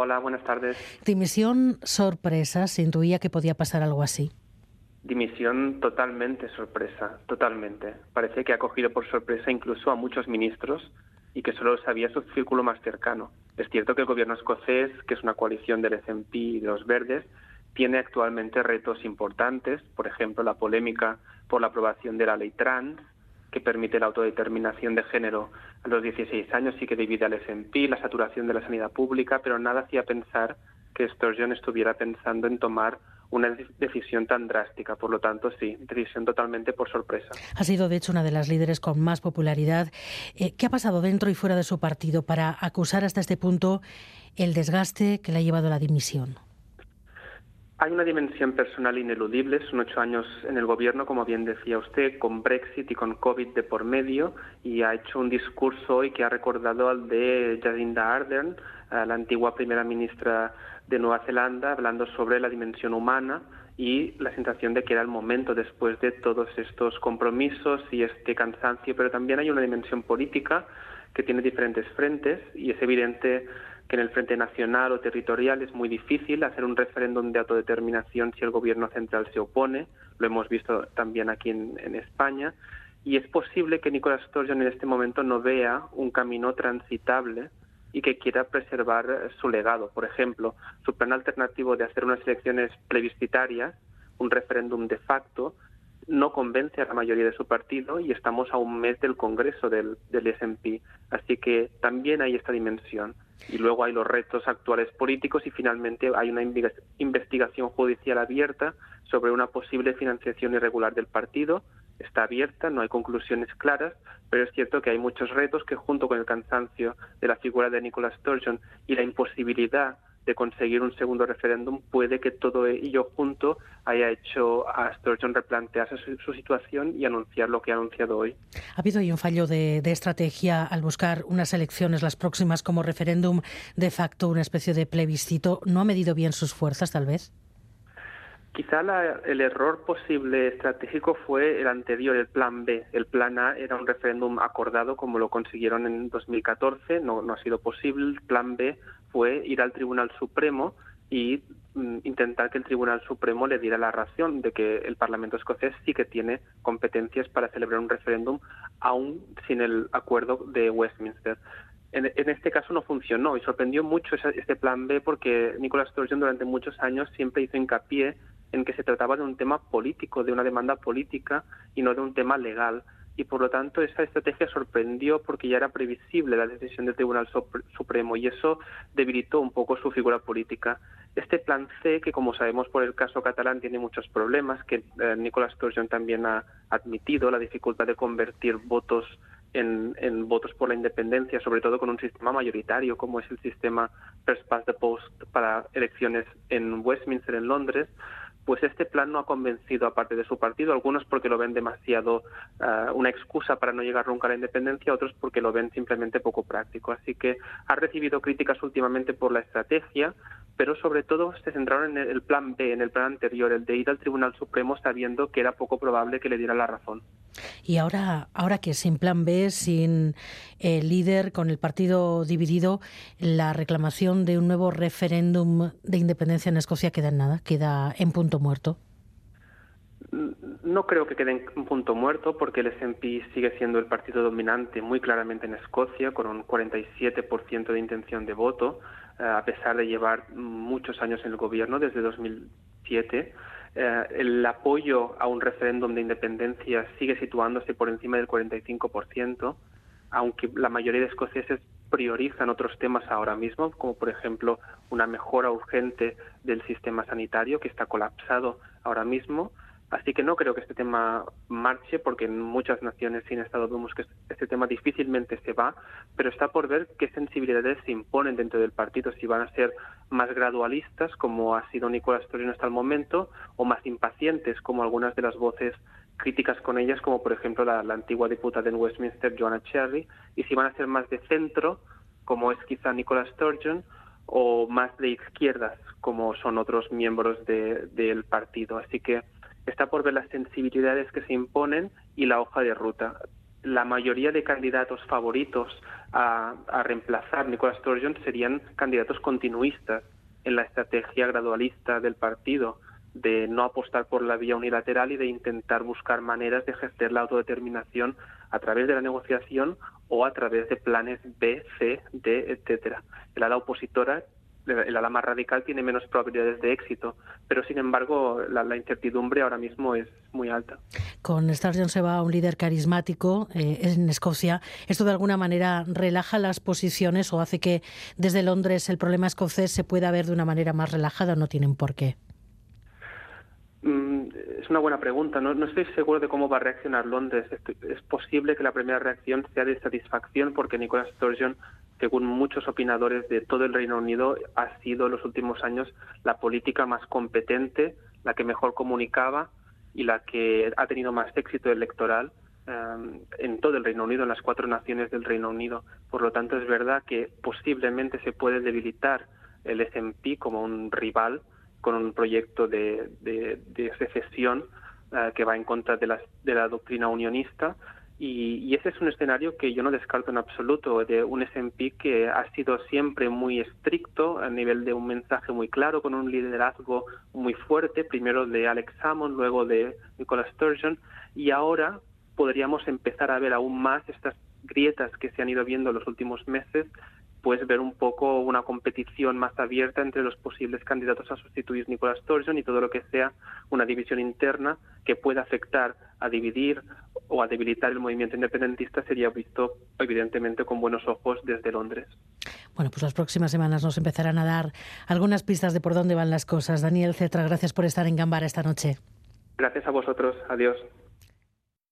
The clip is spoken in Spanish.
Hola, buenas tardes. Dimisión sorpresa, se intuía que podía pasar algo así. Dimisión totalmente sorpresa, totalmente. Parece que ha cogido por sorpresa incluso a muchos ministros y que solo sabía su círculo más cercano. Es cierto que el gobierno escocés, que es una coalición del SNP y de los verdes, tiene actualmente retos importantes, por ejemplo, la polémica por la aprobación de la ley trans, que permite la autodeterminación de género a los 16 años y que divide al S&P, la saturación de la sanidad pública, pero nada hacía pensar que Sturgeon estuviera pensando en tomar una decisión tan drástica. Por lo tanto, sí, decisión totalmente por sorpresa. Ha sido, de hecho, una de las líderes con más popularidad. Eh, ¿Qué ha pasado dentro y fuera de su partido para acusar hasta este punto el desgaste que le ha llevado a la dimisión? Hay una dimensión personal ineludible, son ocho años en el gobierno, como bien decía usted, con Brexit y con COVID de por medio, y ha hecho un discurso hoy que ha recordado al de Jacinda Ardern, la antigua primera ministra de Nueva Zelanda, hablando sobre la dimensión humana y la sensación de que era el momento después de todos estos compromisos y este cansancio, pero también hay una dimensión política que tiene diferentes frentes y es evidente que en el frente nacional o territorial es muy difícil hacer un referéndum de autodeterminación si el gobierno central se opone. Lo hemos visto también aquí en, España. Y es posible que Nicolás Sturgeon en este momento no vea un camino transitable y que quiera preservar su legado. Por ejemplo, su plan alternativo de hacer unas elecciones plebiscitarias, un referéndum de facto, no convence a la mayoría de su partido y estamos a un mes del Congreso del, del. Así que también hay esta dimensión y luego hay los retos actuales políticos y finalmente hay una investigación judicial abierta sobre una posible financiación irregular del partido. Está abierta, no hay conclusiones claras, pero es cierto que hay muchos retos que junto con el cansancio de la figura de Nicolas Sturgeon y la imposibilidad de conseguir un segundo referéndum, puede que todo ello junto haya hecho a Sturgeon replantearse su, situación y anunciar lo que ha anunciado hoy. ¿Ha habido ahí un fallo de, estrategia al buscar unas elecciones, las próximas, como referéndum de facto, una especie de plebiscito? ¿No ha medido bien sus fuerzas, tal vez? Quizá el error posible estratégico fue el anterior, el plan B. El plan A era un referéndum acordado como lo consiguieron en 2014, no, no ha sido posible. El plan B fue ir al Tribunal Supremo y mm, intentar que el Tribunal Supremo le diera la razón de que el Parlamento escocés sí que tiene competencias para celebrar un referéndum aún sin el acuerdo de Westminster. En, este caso no funcionó y sorprendió mucho este plan B porque Nicolas Sturgeon durante muchos años siempre hizo hincapié en que se trataba de un tema político, de una demanda política y no de un tema legal y por lo tanto esa estrategia sorprendió porque ya era previsible la decisión del Tribunal Supremo y eso debilitó un poco su figura política. Este plan C, que como sabemos por el caso catalán tiene muchos problemas, que eh, Nicolás Sturgeon también ha admitido, la dificultad de convertir votos en, en, votos por la independencia, sobre todo con un sistema mayoritario como es el sistema First Past the Post para elecciones en Westminster, en Londres, pues este plan no ha convencido a parte de su partido, algunos porque lo ven demasiado eh, una excusa para no llegar nunca a la independencia, otros porque lo ven simplemente poco práctico. Así que ha recibido críticas últimamente por la estrategia, pero sobre todo se centraron en el plan B, en el plan anterior, el de ir al Tribunal Supremo sabiendo que era poco probable que le diera la razón. Y ahora, ahora que sin plan B, sin eh, líder, con el partido dividido, la reclamación de un nuevo referéndum de independencia en Escocia queda en nada, queda en punto muerto. No creo que quede en punto muerto porque el SNP sigue siendo el partido dominante muy claramente en Escocia, con un 47% de intención de voto, eh, a pesar de llevar muchos años en el gobierno desde 2007. Eh, el apoyo a un referéndum de independencia sigue situándose por encima del 45%, aunque la mayoría de escoceses priorizan otros temas ahora mismo, como por ejemplo una mejora urgente del sistema sanitario que está colapsado ahora mismo, Así que no creo que este tema marche, porque en muchas naciones sin Estado vemos que este tema difícilmente se va, pero está por ver qué sensibilidades se imponen dentro del partido, si van a ser más gradualistas, como ha sido Nicolás Torino hasta el momento, o más impacientes, como algunas de las voces críticas con ellas, como por ejemplo la, antigua diputada en Westminster, Joanna Cherry, y si van a ser más de centro, como es quizá Nicolas Sturgeon, o más de izquierdas, como son otros miembros del partido. Así que está por ver las sensibilidades que se imponen y la hoja de ruta. La mayoría de candidatos favoritos a, a reemplazar Nicola Sturgeon serían candidatos continuistas en la estrategia gradualista del partido de no apostar por la vía unilateral y de intentar buscar maneras de ejercer la autodeterminación a través de la negociación o a través de planes B, C, D, etcétera. El ala opositora, el ala más radical, tiene menos probabilidades de éxito, pero sin embargo la, incertidumbre ahora mismo es muy alta. Con Sturgeon se va un líder carismático eh, en Escocia. ¿Esto de alguna manera relaja las posiciones o hace que desde Londres el problema escocés se pueda ver de una manera más relajada? No tienen por qué. Mm, es una buena pregunta. No, estoy seguro de cómo va a reaccionar Londres. Es posible que la primera reacción sea de satisfacción porque Nicola Sturgeon, según muchos opinadores de todo el Reino Unido, ha sido en los últimos años la política más competente, la que mejor comunicaba y la que ha tenido más éxito electoral em, en todo el Reino Unido, en las cuatro naciones del Reino Unido. Por lo tanto, es verdad que posiblemente se puede debilitar el SNP como un rival con un proyecto de, de, secesión eh, que va en contra de la, de la doctrina unionista. Y, ese es un escenario que yo no descarto en absoluto, de un SMP que ha sido siempre muy estricto a nivel de un mensaje muy claro, con un liderazgo muy fuerte, primero de Alex Salmond, luego de Nicola Sturgeon, y ahora podríamos empezar a ver aún más estas grietas que se han ido viendo en los últimos meses pues ver un poco una competición más abierta entre los posibles candidatos a sustituir Nicola Sturgeon y todo lo que sea una división interna que pueda afectar a dividir o a debilitar el movimiento independentista sería visto evidentemente con buenos ojos desde Londres. Bueno, pues las próximas semanas nos empezarán a dar algunas pistas de por dónde van las cosas. Daniel Cetra, gracias por estar en Gambara esta noche. Gracias a vosotros. Adiós.